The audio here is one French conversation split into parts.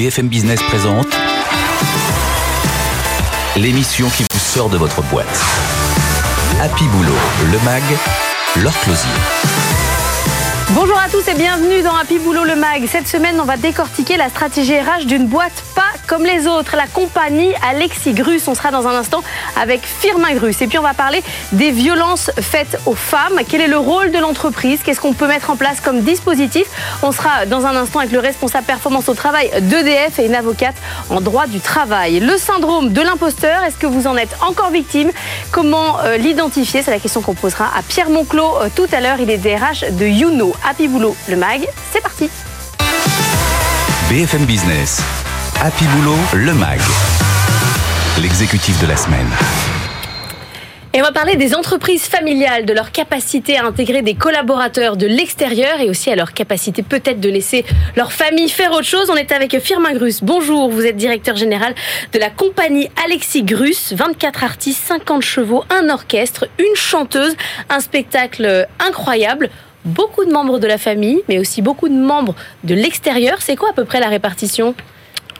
BFM Business présente l'émission qui vous sort de votre boîte. Happy Boulot, le MAG, leur closier. Bonjour à tous et bienvenue dans Happy Boulot le Mag. Cette semaine, on va décortiquer la stratégie RH d'une boîte pas comme les autres, la compagnie Alexis Grus. On sera dans un instant avec Firmin Grus. Et puis, on va parler des violences faites aux femmes. Quel est le rôle de l'entreprise? Qu'est-ce qu'on peut mettre en place comme dispositif? On sera dans un instant avec le responsable performance au travail d'EDF et une avocate en droit du travail. Le syndrome de l'imposteur, est-ce que vous en êtes encore victime? Comment euh, l'identifier? C'est la question qu'on posera à Pierre Monclos euh, tout à l'heure. Il est DRH de Youno. Happy Boulot, le MAG, c'est parti BFM Business, Happy Boulot, le MAG, l'exécutif de la semaine. Et on va parler des entreprises familiales, de leur capacité à intégrer des collaborateurs de l'extérieur et aussi à leur capacité peut-être de laisser leur famille faire autre chose. On est avec Firmin Grus. Bonjour, vous êtes directeur général de la compagnie Alexis Grus. 24 artistes, 50 chevaux, un orchestre, une chanteuse, un spectacle incroyable beaucoup de membres de la famille, mais aussi beaucoup de membres de l'extérieur. C'est quoi à peu près la répartition?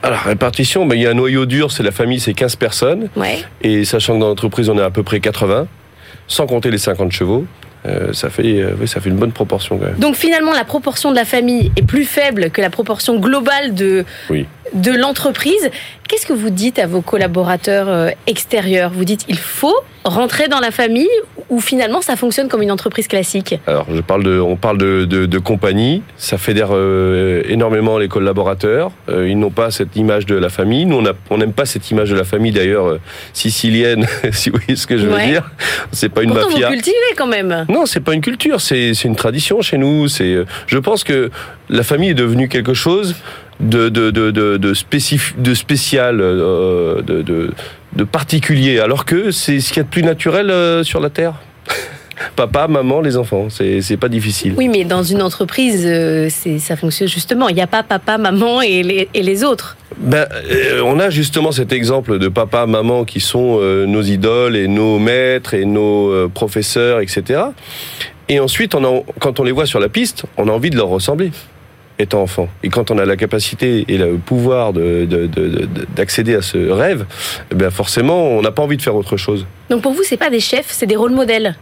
Alors, répartition, ben, il y a un noyau dur, c'est la famille, c'est 15 personnes. Ouais. Et sachant que dans l'entreprise, on est à peu près 80, sans compter les 50 chevaux, euh, ça, fait, euh, oui, ça fait une bonne proportion quand même. Donc finalement, la proportion de la famille est plus faible que la proportion globale de, Oui. de l'entreprise. Qu'est-ce que vous dites à vos collaborateurs euh, extérieurs? Vous dites il faut rentrer dans la famille ou finalement ça fonctionne comme une entreprise classique Alors, je parle de, on parle de, de, de compagnie, ça fédère euh, énormément les collaborateurs. Euh, ils n'ont pas cette image de la famille. Nous, on n'aime pas cette image de la famille d'ailleurs euh, sicilienne, si vous voyez ce que je veux Ouais. dire. C'est pas une Pourtant mafia. vous cultivez quand même. Non, c'est pas une culture, c'est une tradition chez nous. C'est, euh, je pense que la famille est devenue quelque chose de de de de, de, spécif- de spécial, euh, de, de de particulier, alors que c'est ce qu'il y a de plus naturel euh, sur la terre. Papa, maman, les enfants, c'est pas difficile. Oui, mais dans une entreprise, euh, c'est- ça fonctionne justement. Il n'y a pas papa, maman et les, et les autres. Ben, euh, on a justement cet exemple de papa, maman qui sont euh, nos idoles et nos maîtres et nos professeurs, etc. Et ensuite, on a- quand on les voit sur la piste, on a envie de leur ressembler, étant enfant. Et quand on a la capacité et le pouvoir de- de- de- de- d'accéder à ce rêve, eh ben forcément, on n'a pas envie de faire autre chose. Donc pour vous, c'est pas des chefs, c'est des rôles modèles?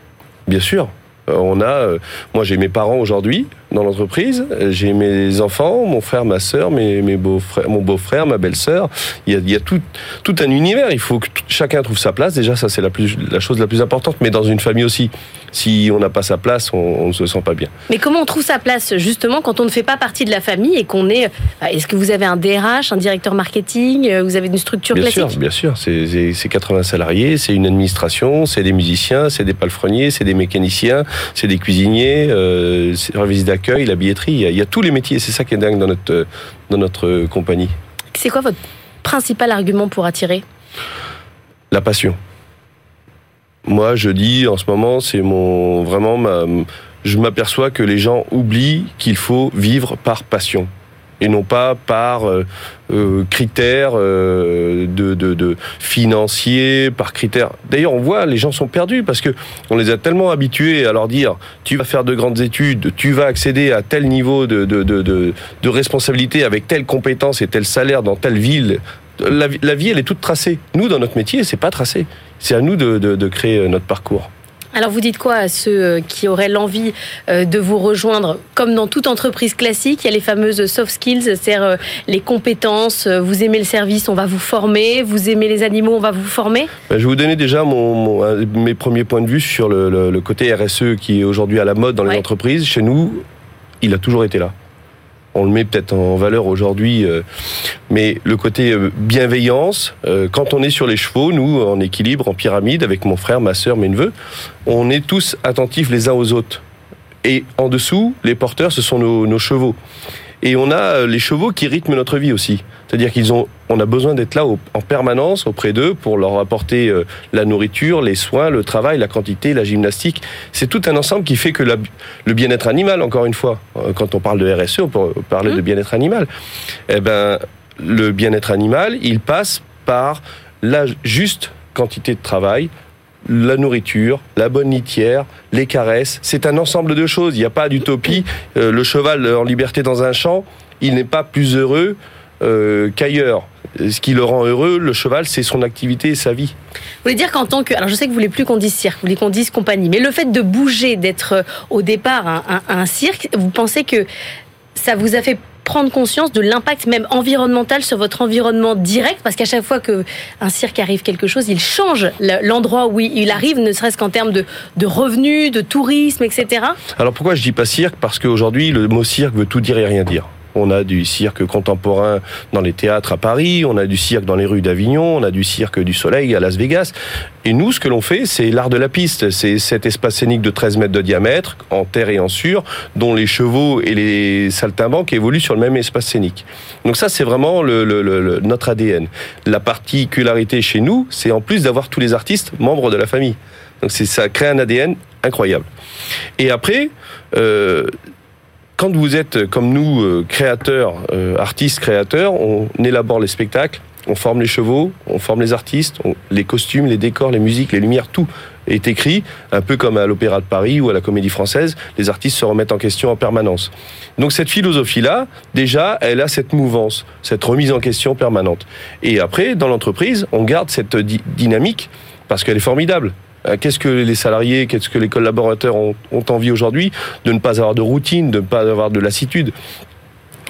Bien sûr. Euh, On a, euh, moi j'ai mes parents aujourd'hui dans l'entreprise, j'ai mes enfants, mon frère, ma sœur, mes, mes beaux-frères, mon beau-frère, ma belle-sœur. Il y a, il y a tout, tout un univers. Il faut que chacun trouve sa place. Déjà, ça c'est la, plus, la chose la plus importante. Mais dans une famille aussi, si on n'a pas sa place, on, ne se sent pas bien. Mais comment on trouve sa place justement quand on ne fait pas partie de la famille et qu'on est. euh, Est-ce que vous avez un DRH, un directeur marketing euh, Vous avez une structure Bien classique sûr, bien sûr. C'est- C'est c'est 80 salariés, c'est une administration, c'est des musiciens, c'est des palefreniers, c'est des mécaniciens, c'est des cuisiniers, euh, c'est la billetterie. Il y, a, il y a tous les métiers. C'est ça qui est dingue dans notre, euh, dans notre euh, compagnie. C'est quoi votre principal argument pour attirer? La passion. Moi, je dis en ce moment, c'est mon vraiment ma, je m'aperçois que les gens oublient qu'il faut vivre par passion et non pas par euh, euh, critères euh, de, de, de financiers, par critères. D'ailleurs, on voit les gens sont perdus parce que on les a tellement habitués à leur dire tu vas faire de grandes études, tu vas accéder à tel niveau de, de, de, responsabilité avec telle compétence et tel salaire dans telle ville. La, la vie, elle est toute tracée. Nous, dans notre métier, c'est pas tracé. C'est à nous de, de, créer notre parcours. Alors vous dites quoi à ceux euh, qui auraient l'envie euh, de vous rejoindre Comme dans toute entreprise classique, il y a les fameuses soft skills, c'est-à-dire euh, les compétences. Vous aimez le service, on va vous former. Vous aimez les animaux, on va vous former? Ben, Je vais vous donner déjà mon, mes premiers points de vue sur le, le- le côté RSE qui est aujourd'hui à la mode dans les Ouais. entreprises. Chez nous, il a toujours été là. On le met peut-être en valeur aujourd'hui, euh, mais le côté euh, bienveillance, euh, quand on est sur les chevaux, nous, en équilibre, en pyramide, avec mon frère, ma sœur, mes neveux, on est tous attentifs les uns aux autres. Et en dessous, les porteurs, ce sont nos, chevaux. Et on a les chevaux qui rythment notre vie aussi. C'est-à-dire qu'ils ont, on a besoin d'être là au- en permanence auprès d'eux pour leur apporter euh, la nourriture, les soins, le travail, la quantité, la gymnastique. C'est tout un ensemble qui fait que la- le bien-être animal, encore une fois, euh, quand on parle de RSE, on peut parler de bien-être animal. Eh ben, le bien-être animal, il passe par la juste quantité de travail, la nourriture, la bonne litière, les caresses. C'est un ensemble de choses. Il n'y a pas d'utopie. Euh, le cheval en liberté dans un champ, il n'est pas plus heureux euh, qu'ailleurs. Ce qui le rend heureux, le cheval, c'est son activité et sa vie. Vous voulez dire qu'en tant que... Alors je sais que vous voulez plus qu'on dise cirque, vous voulez qu'on dise compagnie, mais le fait de bouger, d'être euh, au départ un, un cirque, vous pensez que ça vous a fait prendre conscience de l'impact même environnemental sur votre environnement direct? Parce qu'à chaque fois que un cirque arrive quelque chose, il change l'endroit où il arrive, ne serait-ce qu'en termes de, de, revenus, de tourisme, etc. Alors pourquoi je dis pas cirque? Parce qu'aujourd'hui, le mot cirque veut tout dire et rien dire. On a du cirque contemporain dans les théâtres à Paris, on a du cirque dans les rues d'Avignon, on a du cirque du Soleil à Las Vegas. Et nous, ce que l'on fait, c'est l'art de la piste. C'est cet espace scénique de 13 mètres de diamètre, en terre et en sur, dont les chevaux et les saltimbanques évoluent sur le même espace scénique. Donc ça, c'est vraiment notre ADN. La particularité chez nous, c'est en plus d'avoir tous les artistes membres de la famille. Donc ça crée un ADN incroyable. Et après, euh, quand vous êtes comme nous euh, créateurs, euh, artistes créateurs, on élabore les spectacles, on forme les chevaux, on forme les artistes, les costumes, les décors, les musiques, les lumières, tout est écrit, un peu comme à l'Opéra de Paris ou à la Comédie Française, les artistes se remettent en question en permanence. Donc cette philosophie-là, déjà, elle a cette mouvance, cette remise en question permanente. Et après, dans l'entreprise, on garde cette dynamique parce qu'elle est formidable. Euh, qu'est-ce que les salariés, qu'est-ce que les collaborateurs ont, envie aujourd'hui De ne pas avoir de routine, de ne pas avoir de lassitude?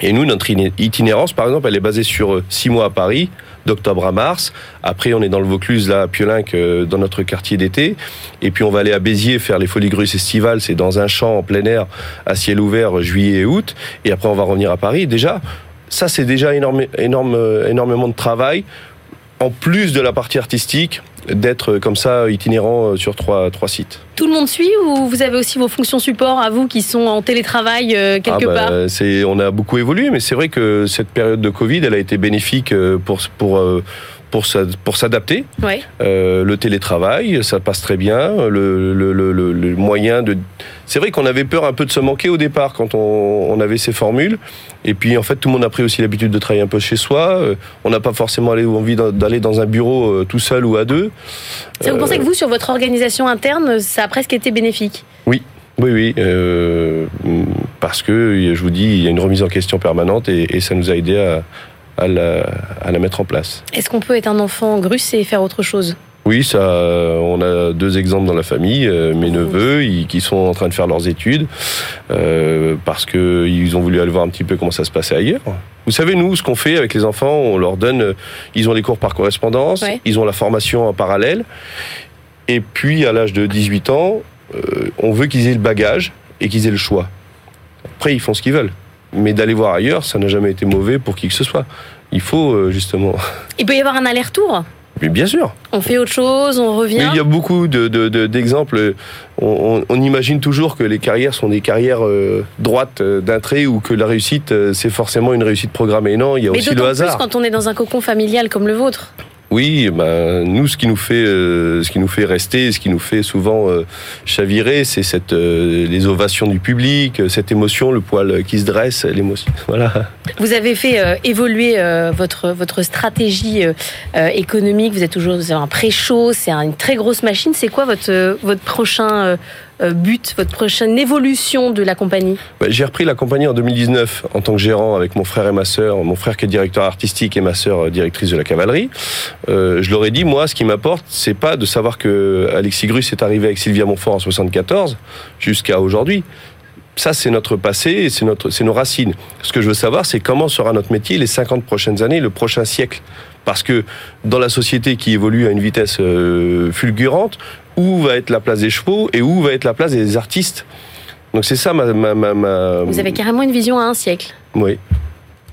Et nous, notre itinérance, par exemple, elle est basée sur euh, six mois à Paris, d'octobre à mars. Après, on est dans le Vaucluse, là, à Piolinc, euh, dans notre quartier d'été. Et puis, on va aller à Béziers faire les Folies Grusses estivales. C'est dans un champ en plein air, à ciel ouvert, juillet et août. Et après, on va revenir à Paris. Déjà, ça, c'est déjà énormément de travail. En plus de la partie artistique, d'être comme ça itinérant euh, sur trois, trois sites. Tout le monde suit ou vous avez aussi vos fonctions support à vous qui sont en télétravail euh, quelque ah bah, part On a beaucoup évolué, mais c'est vrai que cette période de Covid, elle a été bénéfique euh, pour, pour pour, s'adapter. Euh, le télétravail, ça passe très bien. Le, le, le, le moyen de. C'est vrai qu'on avait peur un peu de se manquer au départ quand on, on, avait ces formules. Et puis en fait, tout le monde a pris aussi l'habitude de travailler un peu chez soi. Euh, on n'a pas forcément envie d'aller dans un bureau euh, tout seul ou à deux. Ça, vous pensez que vous, sur votre organisation interne, ça a presque été bénéfique? Oui. Oui, oui, euh, parce que je vous dis, il y a une remise en question permanente et, et ça nous a aidé à, à la, mettre en place. Est-ce qu'on peut être un enfant grusse et faire autre chose? Oui, ça, on a deux exemples dans la famille. Euh, mes neveux, qui sont en train de faire leurs études euh, parce qu'ils ont voulu aller voir un petit peu comment ça se passait ailleurs. Vous savez, nous, ce qu'on fait avec les enfants, on leur donne, ils ont les cours par correspondance, ils ont la formation en parallèle, et puis à l'âge de 18 ans, euh, on veut qu'ils aient le bagage et qu'ils aient le choix. Après, ils font ce qu'ils veulent. Mais d'aller voir ailleurs, ça n'a jamais été mauvais pour qui que ce soit. Il faut euh, justement. Il peut y avoir un aller-retour mais bien sûr. On fait autre chose, on revient. Mais il y a beaucoup d'exemples. on, imagine toujours que les carrières sont des carrières euh, droites euh, d'un trait ou que la réussite, c'est forcément une réussite programmée. Non, il y a aussi le hasard. Plus quand on est dans un cocon familial comme le vôtre. Oui, ben, nous, ce qui nous fait, euh, ce qui nous fait rester, ce qui nous fait souvent euh, chavirer, c'est cette, euh, les ovations du public, cette émotion, le poil qui se dresse, l'émotion. Voilà. Vous avez fait évoluer votre votre stratégie économique. Vous êtes toujours vous avez un pré-show, c'est une très grosse machine. C'est quoi votre votre prochain euh, but, votre prochaine évolution de la compagnie bah, J'ai repris la compagnie en 2019 en tant que gérant avec mon frère et ma sœur, mon frère qui est directeur artistique et ma sœur euh, directrice de la cavalerie. Euh, je leur ai dit, moi, ce qui m'apporte, c'est pas de savoir que Alexis Grus est arrivé avec Sylvia Montfort en 74 jusqu'à aujourd'hui ça, c'est notre passé, c'est notre, c'est nos racines. Ce que je veux savoir, c'est comment sera notre métier les 50 prochaines années, le prochain siècle. Parce que dans la société qui évolue à une vitesse fulgurante, où va être la place des chevaux et où va être la place des artistes? Donc c'est ça ma, ma, ma, Vous avez carrément une vision à un siècle. Oui.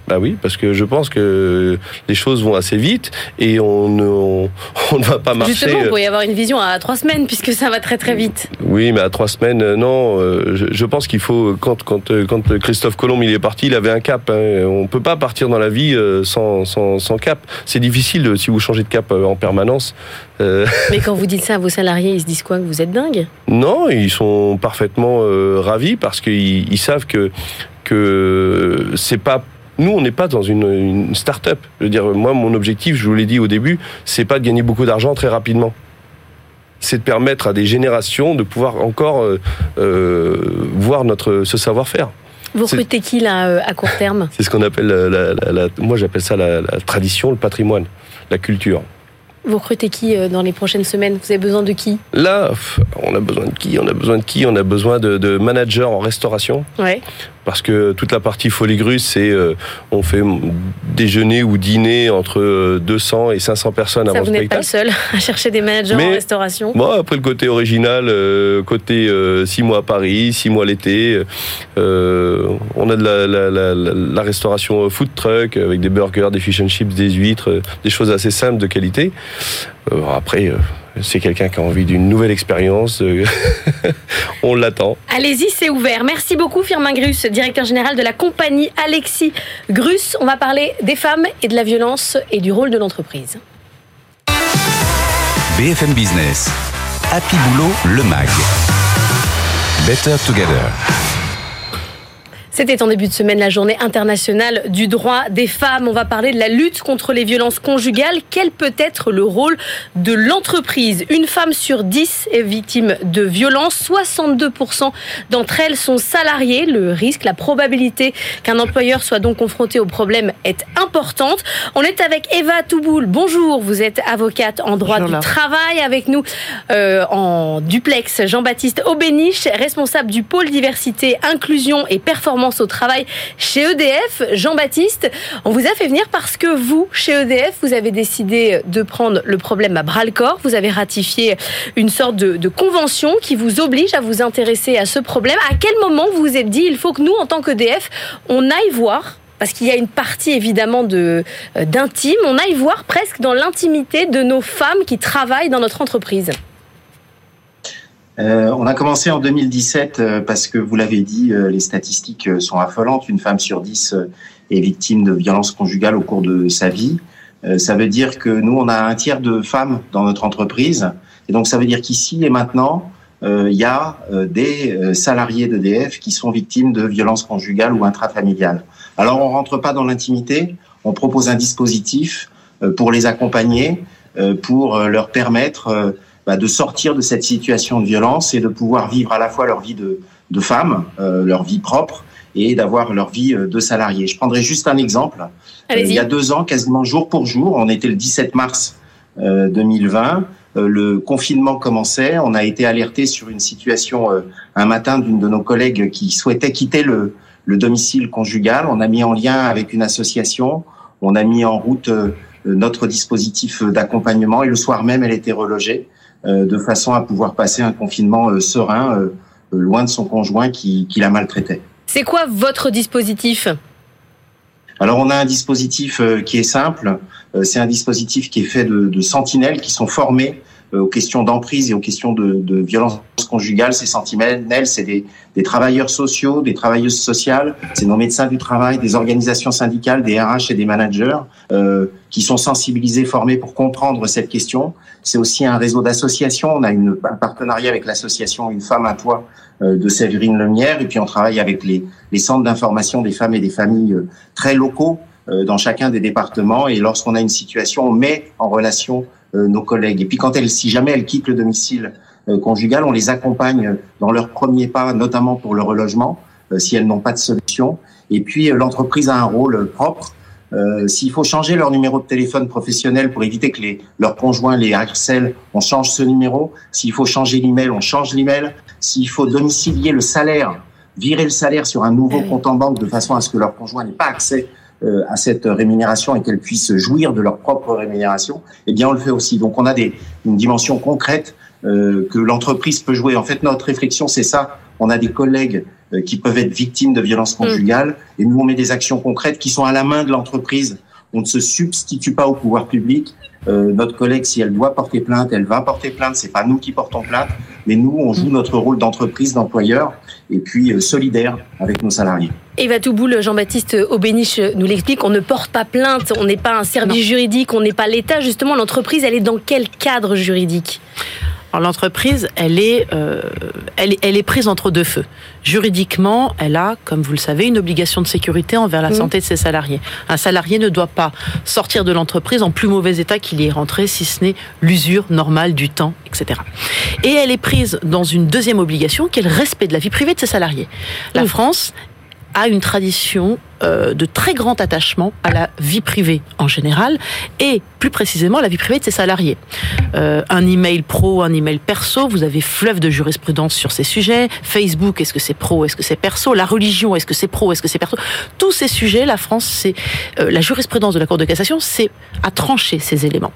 Bah oui, parce que je pense que les choses vont assez vite et on ne, on, va pas marcher. Justement, il pourrait y avoir une vision à trois semaines puisque ça va très très vite. Oui, mais à trois semaines, euh, non. Euh, je, pense qu'il faut quand quand euh, quand Christophe Colomb il est parti, il avait un cap. Hein. On peut pas partir dans la vie sans sans, sans cap. C'est difficile si vous changez de cap en permanence. Mais quand vous dites ça à vos salariés, ils se disent quoi Que vous êtes dingue? Non, ils sont parfaitement ravis parce qu'ils ils savent que que c'est pas nous, on n'est pas dans une, une start-up. Je veux dire, moi, mon objectif, je vous l'ai dit au début, c'est pas de gagner beaucoup d'argent très rapidement. C'est de permettre à des générations de pouvoir encore euh, euh voir notre ce savoir-faire. Vous recrutez qui là à court terme C'est ce qu'on appelle, la, moi j'appelle ça la tradition, le patrimoine, la culture. Vous recrutez qui euh, dans les prochaines semaines? Vous avez besoin de qui? Là, on a besoin de qui? On a besoin de qui? On a besoin de, de managers en restauration. Ouais parce que toute la partie folie grue, c'est euh, on fait déjeuner ou dîner entre 200 euh, et 500 personnes avant spectacle. Vous n'êtes pas le seul à chercher des managers en restauration. Bon, après le côté original, euh, côté 6 mois à Paris, 6 mois l'été, on a de la, la, la, la, restauration food truck avec des burgers, des fish and chips, des huîtres, des choses assez simples de qualité. après c'est quelqu'un qui a envie d'une nouvelle expérience. Euh, on l'attend. Allez-y, c'est ouvert. Merci beaucoup, Firmin Grus, directeur général de la compagnie Alexis Grus. On va parler des femmes et de la violence et du rôle de l'entreprise. BFM Business. Happy Boulot, le MAG. Better Together. C'était en début de semaine la journée internationale du droit des femmes. On va parler de la lutte contre les violences conjugales. Quel peut être le rôle de l'entreprise? Une femme sur dix est victime de violences. 62% d'entre elles sont salariées. Le risque, la probabilité qu'un employeur soit donc confronté au problème est importante. On est avec Eva Touboul. Bonjour, vous êtes avocate en droit du travail avec nous euh, en duplex. Jean-Baptiste Aubéniche, responsable du pôle diversité, inclusion et performance au travail chez EDF. Jean-Baptiste, on vous a fait venir parce que vous, chez EDF, vous avez décidé de prendre le problème à bras le corps. Vous avez ratifié une sorte de, convention qui vous oblige à vous intéresser à ce problème. À quel moment vous vous êtes dit, il faut que nous, en tant qu'EDF, on aille voir parce qu'il y a une partie évidemment de euh, d'intime, on aille voir presque dans l'intimité de nos femmes qui travaillent dans notre entreprise? Euh, on a commencé en 2017 euh, parce que vous l'avez dit, euh, les statistiques sont affolantes. Une femme sur dix est victime de violences conjugales au cours de sa vie. ça veut dire que nous, on a un tiers de femmes dans notre entreprise. Et donc, ça veut dire qu'ici et maintenant, il y a des salariés d'EDF qui sont victimes de violences conjugales ou intrafamiliales. Alors, on rentre pas dans l'intimité. On propose un dispositif pour les accompagner, pour leur permettre bah, de sortir de cette situation de violence et de pouvoir vivre à la fois leur vie de, de femme, euh, leur vie propre, et d'avoir leur vie euh, de salarié. Je prendrai juste un exemple. Euh, il y a deux ans, quasiment jour pour jour, on était le 17 mars 2020, le confinement commençait, on a été alerté sur une situation un matin d'une de nos collègues qui souhaitait quitter le, le domicile conjugal. On a mis en lien avec une association, on a mis en route notre dispositif d'accompagnement et le soir même, elle était relogée. Euh, de façon à pouvoir passer un confinement euh, serein, euh, loin de son conjoint qui, qui la maltraitait. C'est quoi votre dispositif? Alors on a un dispositif qui est simple, c'est un dispositif qui est fait de, de sentinelles qui sont formés aux questions d'emprise et aux questions de, de violence conjugale. Ces sentinelles, c'est des, des, travailleurs sociaux, des travailleuses sociales, c'est nos médecins du travail, des organisations syndicales, des RH et des managers euh, qui sont sensibilisés, formés pour comprendre cette question c'est aussi un réseau d'associations. On a une, un partenariat avec l'association Une femme à toi euh, de Séverine Lemière. Et puis on travaille avec les, les centres d'information des femmes et des familles euh, très locaux euh, dans chacun des départements. Et lorsqu'on a une situation, on met en relation nos collègues. Et puis quand elles, si jamais elles quittent le domicile conjugal, on les accompagne dans leurs premiers pas, notamment pour le relogement, si elles n'ont pas de solution. Et puis l'entreprise a un rôle propre euh, S'il faut changer leur numéro de téléphone professionnel pour éviter que les, leurs conjoints les harcèlent, on change ce numéro. S'il faut changer l'email, on change l'email. S'il faut domicilier le salaire, virer le salaire sur un nouveau compte en banque de façon à ce que leur conjoint n'ait pas accès euh, à cette rémunération et qu'elles puissent jouir de leur propre rémunération, eh bien on le fait aussi. Donc on a des, une dimension concrète euh, que l'entreprise peut jouer. En fait, notre réflexion, c'est ça. On a des collègues euh, qui peuvent être victimes de violences mm. conjugales. Et nous, on met des actions concrètes qui sont à la main de l'entreprise. On ne se substitue pas au pouvoir public. Euh, notre collègue, si elle doit porter plainte, elle va porter plainte. C'est pas nous qui portons plainte, mais nous, on joue notre rôle d'entreprise, d'employeur, et puis euh, solidaire avec nos salariés. Eva Touboul, Jean-Baptiste Aubéniche nous l'explique, on ne porte pas plainte, on n'est pas un service juridique, on n'est pas l'État. Justement, l'entreprise, elle est dans quel cadre juridique? L'entreprise, elle est, euh, elle, elle, est prise entre deux feux. Juridiquement, elle a, comme vous le savez, une obligation de sécurité envers la mmh. santé de ses salariés. Un salarié ne doit pas sortir de l'entreprise en plus mauvais état qu'il y est rentré, si ce n'est l'usure normale du temps, etc. Et elle est prise dans une deuxième obligation, qui est le respect de la vie privée de ses salariés. La mmh. France a une tradition euh, de très grand attachement à la vie privée en général et plus précisément la vie privée de ses salariés. Euh, un email pro, un email perso, vous avez fleuve de jurisprudence sur ces sujets. Facebook, est-ce que c'est pro, est-ce que c'est perso? La religion, est-ce que c'est pro, est-ce que c'est perso? Tous ces sujets, la France, c'est euh, la jurisprudence de la Cour de cassation, c'est à trancher ces éléments.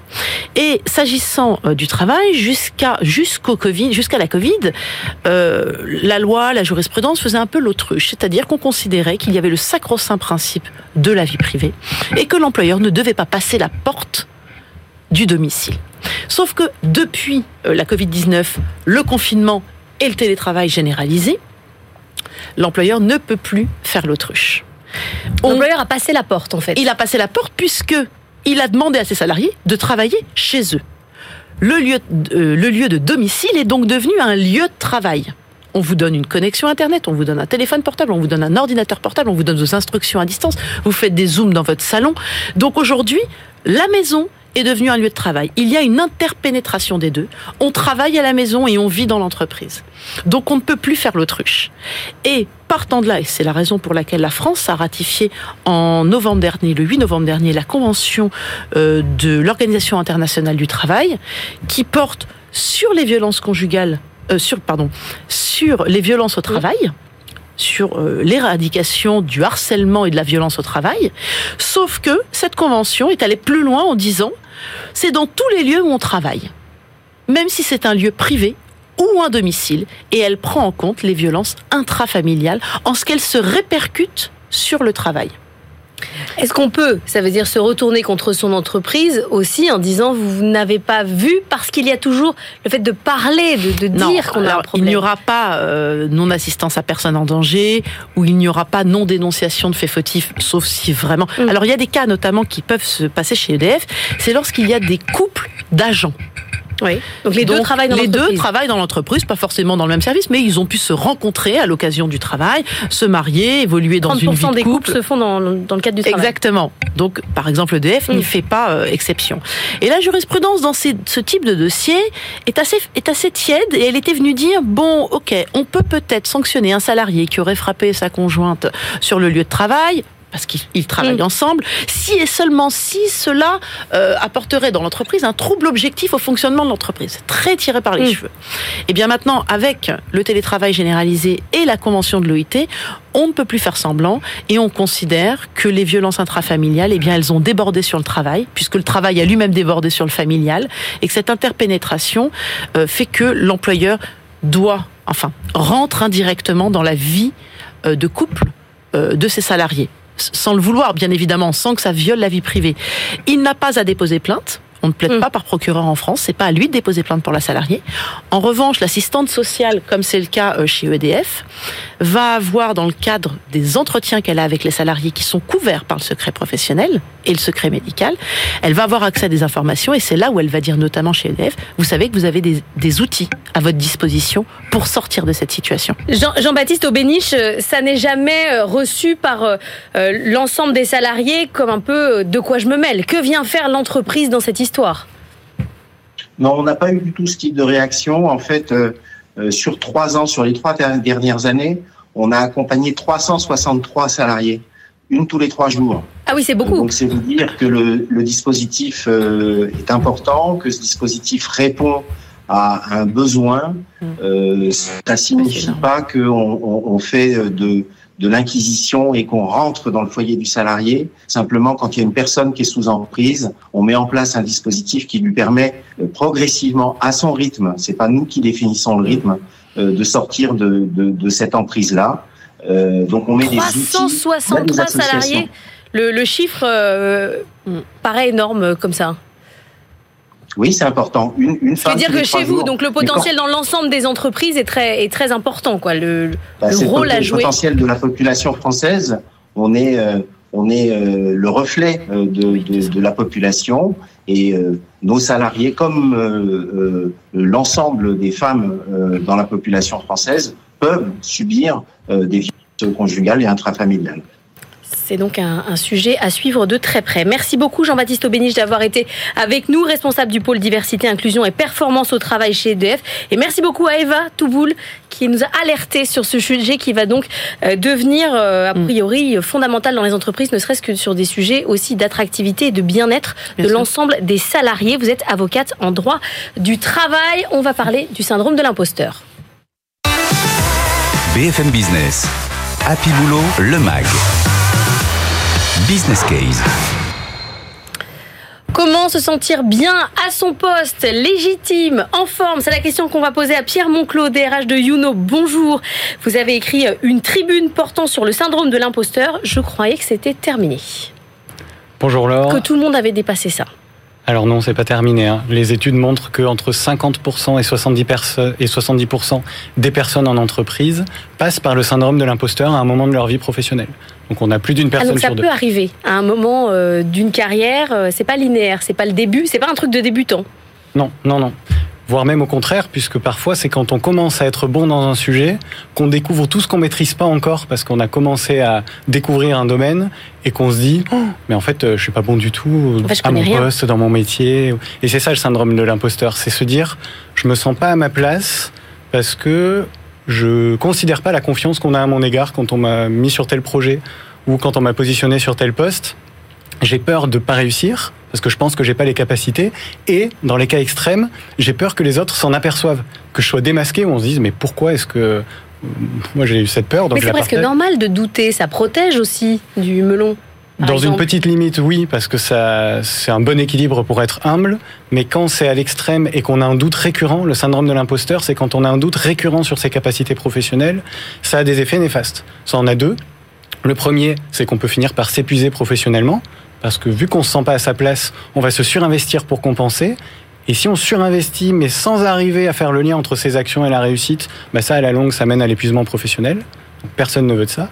Et s'agissant du travail, jusqu'à jusqu'au Covid, jusqu'à la Covid, la loi, la jurisprudence faisait un peu l'autruche, c'est-à-dire qu'on considérait qu'il y avait le sacro-saint principe de la vie privée et que l'employeur ne devait pas passer la porte du domicile. Sauf que depuis euh, la Covid-19, le confinement et le télétravail généralisé, l'employeur ne peut plus faire l'autruche. L'employeur a passé la porte en fait. Il a passé la porte puisque il a demandé à ses salariés de travailler chez eux. Le lieu, euh, le lieu de domicile est donc devenu un lieu de travail on vous donne une connexion Internet, on vous donne un téléphone portable, on vous donne un ordinateur portable, on vous donne vos instructions à distance, vous faites des zooms dans votre salon. Donc aujourd'hui, la maison est devenue un lieu de travail. Il y a une interpénétration des deux. On travaille à la maison et on vit dans l'entreprise. Donc on ne peut plus faire l'autruche. Et partant de là, et c'est la raison pour laquelle la France a ratifié en novembre dernier, le 8 novembre dernier, la convention euh, de l'Organisation internationale du travail, qui porte sur les violences conjugales euh, sur, pardon, sur les violences au travail. sur euh, l'éradication du harcèlement et de la violence au travail, sauf que cette convention est allée plus loin en disant c'est dans tous les lieux où on travaille, même si c'est un lieu privé ou un domicile, et elle prend en compte les violences intrafamiliales en ce qu'elles se répercutent sur le travail. Est-ce qu'on peut, ça veut dire se retourner contre son entreprise aussi en disant vous n'avez pas vu parce qu'il y a toujours le fait de parler, de, dire qu'on a un problème. Il n'y aura pas euh, non-assistance à personne en danger ou il n'y aura pas non-dénonciation de faits fautifs, sauf si vraiment. Mm. Alors il y a des cas notamment qui peuvent se passer chez EDF, c'est lorsqu'il y a des couples d'agents. Oui. Donc les deux travaillent dans Les deux travaillent dans l'entreprise, pas forcément dans le même service, mais ils ont pu se rencontrer à l'occasion du travail, se marier, évoluer dans une vie de des couples se font dans, dans, le cadre du travail. Exactement. Donc, par exemple, EDF n'y mm. fait pas euh, exception. Et la jurisprudence dans ces, ce type de dossier est assez, est assez tiède et elle était venue dire, bon, ok, on peut peut-être sanctionner un salarié qui aurait frappé sa conjointe sur le lieu de travail parce qu'ils travaillent mm. ensemble, si et seulement si cela euh, apporterait dans l'entreprise un trouble objectif au fonctionnement de l'entreprise, très tiré par les mm. cheveux. Et eh bien maintenant, avec le télétravail généralisé et la convention de l'OIT, on ne peut plus faire semblant et on considère que les violences intrafamiliales, eh bien, elles ont débordé sur le travail, puisque le travail a lui-même débordé sur le familial, et que cette interpénétration euh, fait que l'employeur doit, enfin, rentre indirectement dans la vie euh, de couple de ses salariés sans le vouloir, bien évidemment, sans que ça viole la vie privée. Il n'a pas à déposer plainte. On ne plaide mm. pas par procureur en France, c'est pas à lui de déposer plainte pour la salariée. En revanche, l'assistante sociale, comme c'est le cas euh, chez EDF, va avoir dans le cadre des entretiens qu'elle a avec les salariés qui sont couverts par le secret professionnel et le secret médical, elle va avoir accès à des informations et c'est là où elle va dire notamment chez EDF, vous savez que vous avez des, outils à votre disposition pour sortir de cette situation. Jean-Baptiste Aubéniche, euh, ça n'est jamais euh, reçu par l'ensemble des salariés comme un peu de quoi je me mêle. Que vient faire l'entreprise dans cette histoire non, on n'a pas eu du tout ce type de réaction. En fait, euh, euh, sur trois ans, sur les trois dernières années, on a accompagné 363 salariés, une tous les trois jours. Ah oui, c'est beaucoup. Donc c'est vous dire que le, dispositif euh, est important, que ce dispositif répond à un besoin. Mmh. ça signifie pas qu'on on fait de de l'inquisition et qu'on rentre dans le foyer du salarié. Simplement, quand il y a une personne qui est sous emprise, on met en place un dispositif qui lui permet euh, progressivement, à son rythme, c'est pas nous qui définissons le rythme, euh, de sortir de, de, cette emprise-là. Euh, donc on met 363 des salariés. Le, le chiffre paraît énorme comme ça. Oui, c'est important. Une, une femme. dire que chez vous, donc le potentiel dans l'ensemble des entreprises est très, est très important, quoi. Le, bah, rôle à jouer. Le potentiel de la population française, on est, euh, on est euh, le reflet euh, de, de, de, la population et nos salariés, comme l'ensemble des femmes dans la population française, peuvent subir des violences conjugales et intrafamiliales. C'est donc un, un, sujet à suivre de très près. Merci beaucoup Jean-Baptiste Aubéniche d'avoir été avec nous, responsable du pôle diversité, inclusion et performance au travail chez EDF. Et merci beaucoup à Eva Touboul qui nous a alerté sur ce sujet qui va donc euh, devenir euh, a priori fondamental dans les entreprises, ne serait-ce que sur des sujets aussi d'attractivité et de bien-être de l'ensemble des salariés. Vous êtes avocate en droit du travail. On va parler du syndrome de l'imposteur. BFM Business. Happy Boulot, le MAG. Business Case. Comment se sentir bien à son poste, légitime, en forme? C'est la question qu'on va poser à Pierre Monclos, DRH de Youno. Bonjour. Vous avez écrit une tribune portant sur le syndrome de l'imposteur. Je croyais que c'était terminé. Bonjour Laure. Que tout le monde avait dépassé ça. Alors non, c'est pas terminé. Hein. Les études montrent que entre 50% et 70%, et 70 des personnes en entreprise passent par le syndrome de l'imposteur à un moment de leur vie professionnelle. Donc on a plus d'une personne ah, donc ça peut arriver à un moment euh, d'une carrière. Euh, c'est pas linéaire, c'est pas le début, c'est pas un truc de débutant. Non, non, non voire même au contraire, puisque parfois c'est quand on commence à être bon dans un sujet qu'on découvre tout ce qu'on maîtrise pas encore parce qu'on a commencé à découvrir un domaine et qu'on se dit oh, mais en fait euh, je suis pas bon du tout à mon poste, dans mon métier. Et c'est ça le syndrome de l'imposteur, c'est se dire je me sens pas à ma place parce que je considère pas la confiance qu'on a à mon égard quand on m'a mis sur tel projet ou quand on m'a positionné sur tel poste. J'ai peur de pas réussir parce que je pense que j'ai pas les capacités. Et dans les cas extrêmes, j'ai peur que les autres s'en aperçoivent, que je sois démasqué, où on se dise mais pourquoi est-ce que moi j'ai eu cette peur donc Mais c'est presque normal de douter, ça protège aussi du melon. Dans une petite limite, oui, parce que ça, c'est un bon équilibre pour être humble. Mais quand c'est à l'extrême et qu'on a un doute récurrent, le syndrome de l'imposteur, c'est quand on a un doute récurrent sur ses capacités professionnelles, ça a des effets néfastes. Ça en a deux. Le premier, c'est qu'on peut finir par s'épuiser professionnellement. Parce que vu qu'on se sent pas à sa place, on va se surinvestir pour compenser. Et si on surinvestit, mais sans arriver à faire le lien entre ses actions et la réussite, bah ça, à la longue, ça mène à l'épuisement professionnel. personne ne veut de ça.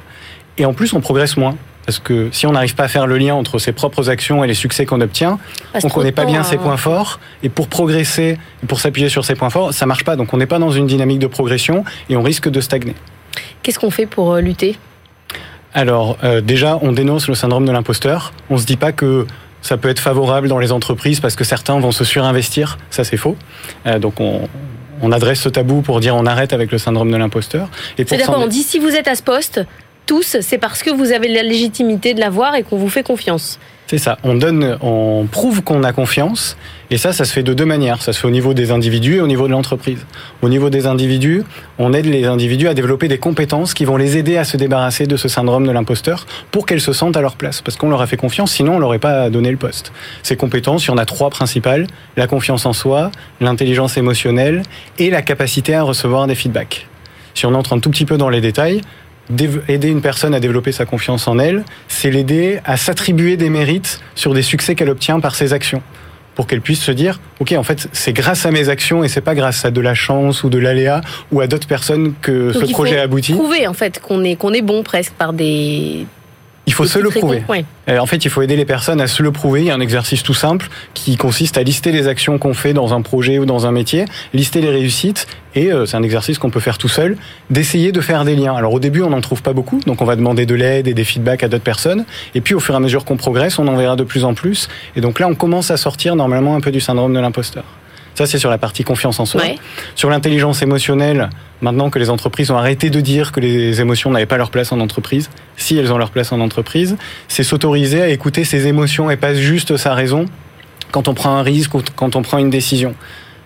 Et en plus, on progresse moins. Parce que si on n'arrive pas à faire le lien entre ses propres actions et les succès qu'on obtient, on ne connaît pas bien ses hein. points forts. Et pour progresser, pour s'appuyer sur ses points forts, ça marche pas. Donc on n'est pas dans une dynamique de progression et on risque de stagner. Qu'est-ce qu'on fait pour euh, lutter? Alors euh, déjà, on dénonce le syndrome de l'imposteur. On se dit pas que ça peut être favorable dans les entreprises parce que certains vont se surinvestir. Ça, c'est faux. Euh, donc on, on, adresse ce tabou pour dire on arrête avec le syndrome de l'imposteur. C'est-à-dire qu'on dit si vous êtes à ce poste, c'est parce que vous avez la légitimité de l'avoir et qu'on vous fait confiance. C'est ça. On donne, on prouve qu'on a confiance. Et ça, ça se fait de deux manières. Ça se fait au niveau des individus et au niveau de l'entreprise. Au niveau des individus, on aide les individus à développer des compétences qui vont les aider à se débarrasser de ce syndrome de l'imposteur pour qu'elles se sentent à leur place. Parce qu'on leur a fait confiance, sinon on leur aurait pas donné le poste. Ces compétences, il y en a trois principales. La confiance en soi, l'intelligence émotionnelle et la capacité à recevoir des feedbacks. Si on entre un tout petit peu dans les détails, aider une personne à développer sa confiance en elle, c'est l'aider à s'attribuer des mérites sur des succès qu'elle obtient par ses actions pour qu'elle puisse se dire ok en fait c'est grâce à mes actions et c'est pas grâce à de la chance ou de l'aléa ou à d'autres personnes que ce projet aboutit. Prouver en fait qu'on est qu'on est bon presque par des il faut se le prouver. En fait, il faut aider les personnes à se le prouver. Il y a un exercice tout simple qui consiste à lister les actions qu'on fait dans un projet ou dans un métier, lister les réussites, et euh, c'est un exercice qu'on peut faire tout seul, d'essayer de faire des liens. Alors au début, on n'en trouve pas beaucoup, donc on va demander de l'aide et des feedbacks à d'autres personnes, et puis au fur et à mesure qu'on progresse, on en verra de plus en plus, et donc là, on commence à sortir normalement un peu du syndrome de l'imposteur. Ça, c'est sur la partie confiance en soi. Sur l'intelligence émotionnelle, maintenant que les entreprises ont arrêté de dire que les émotions n'avaient pas leur place en entreprise, si elles ont leur place en entreprise, c'est s'autoriser à écouter ses émotions et pas juste sa raison quand on prend un risque ou quand on prend une décision.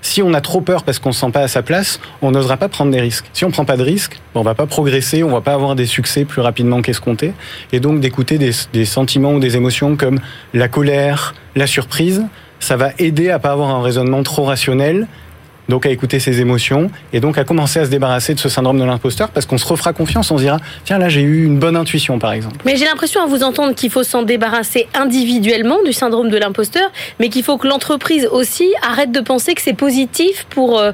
Si on a trop peur parce qu'on ne se sent pas à sa place, on n'osera pas prendre des risques. Si on ne prend pas de risques, on va pas progresser, on va pas avoir des succès plus rapidement qu'escompté. Et donc d'écouter des, des sentiments ou des émotions comme la colère, la surprise, ça va aider à pas avoir un raisonnement trop rationnel, donc à écouter ses émotions et donc à commencer à se débarrasser de ce syndrome de l'imposteur parce qu'on se refera confiance, on se dira tiens là j'ai eu une bonne intuition par exemple. Mais j'ai l'impression à vous entendre qu'il faut s'en débarrasser individuellement du syndrome de l'imposteur, mais qu'il faut que l'entreprise aussi arrête de penser que c'est positif pour euh,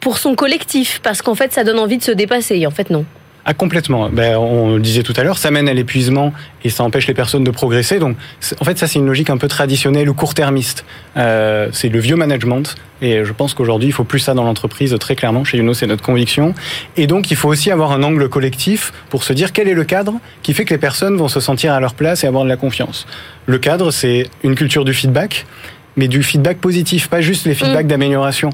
pour son collectif parce qu'en fait ça donne envie de se dépasser et en fait non. Ah complètement. Ben, on le disait tout à l'heure, ça mène à l'épuisement et ça empêche les personnes de progresser. Donc en fait ça c'est une logique un peu traditionnelle ou court-termiste. Euh, c'est le vieux management et je pense qu'aujourd'hui il faut plus ça dans l'entreprise très clairement. Chez Uno c'est notre conviction. Et donc il faut aussi avoir un angle collectif pour se dire quel est le cadre qui fait que les personnes vont se sentir à leur place et avoir de la confiance. Le cadre c'est une culture du feedback mais du feedback positif, pas juste les feedbacks mm. d'amélioration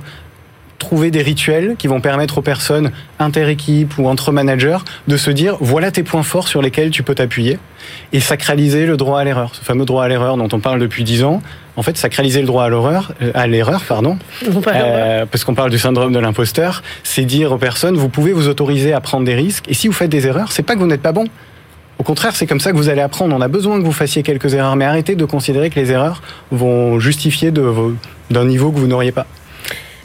trouver des rituels qui vont permettre aux personnes inter-équipe ou entre managers de se dire voilà tes points forts sur lesquels tu peux t'appuyer et sacraliser le droit à l'erreur. Ce fameux droit à l'erreur dont on parle depuis dix ans, en fait, sacraliser le droit à l'erreur, euh, à l'erreur, pardon, euh, parce qu'on parle du syndrome de l'imposteur, c'est dire aux personnes vous pouvez vous autoriser à prendre des risques et si vous faites des erreurs, c'est pas que vous n'êtes pas bon. Au contraire, c'est comme ça que vous allez apprendre. On a besoin que vous fassiez quelques erreurs, mais arrêtez de considérer que les erreurs vont justifier d'un niveau que vous n'auriez pas.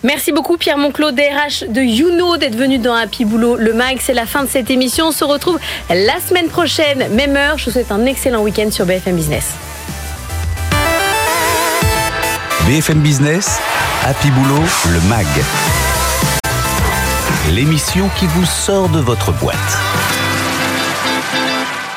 Merci beaucoup Pierre Monclos, DRH de Youno, d'être venu dans Happy Boulot. Le MAG, c'est la fin de cette émission. On se retrouve la semaine prochaine, même heure. Je vous souhaite un excellent week-end sur BFM Business. BFM Business, Happy Boulot, le MAG. L'émission qui vous sort de votre boîte.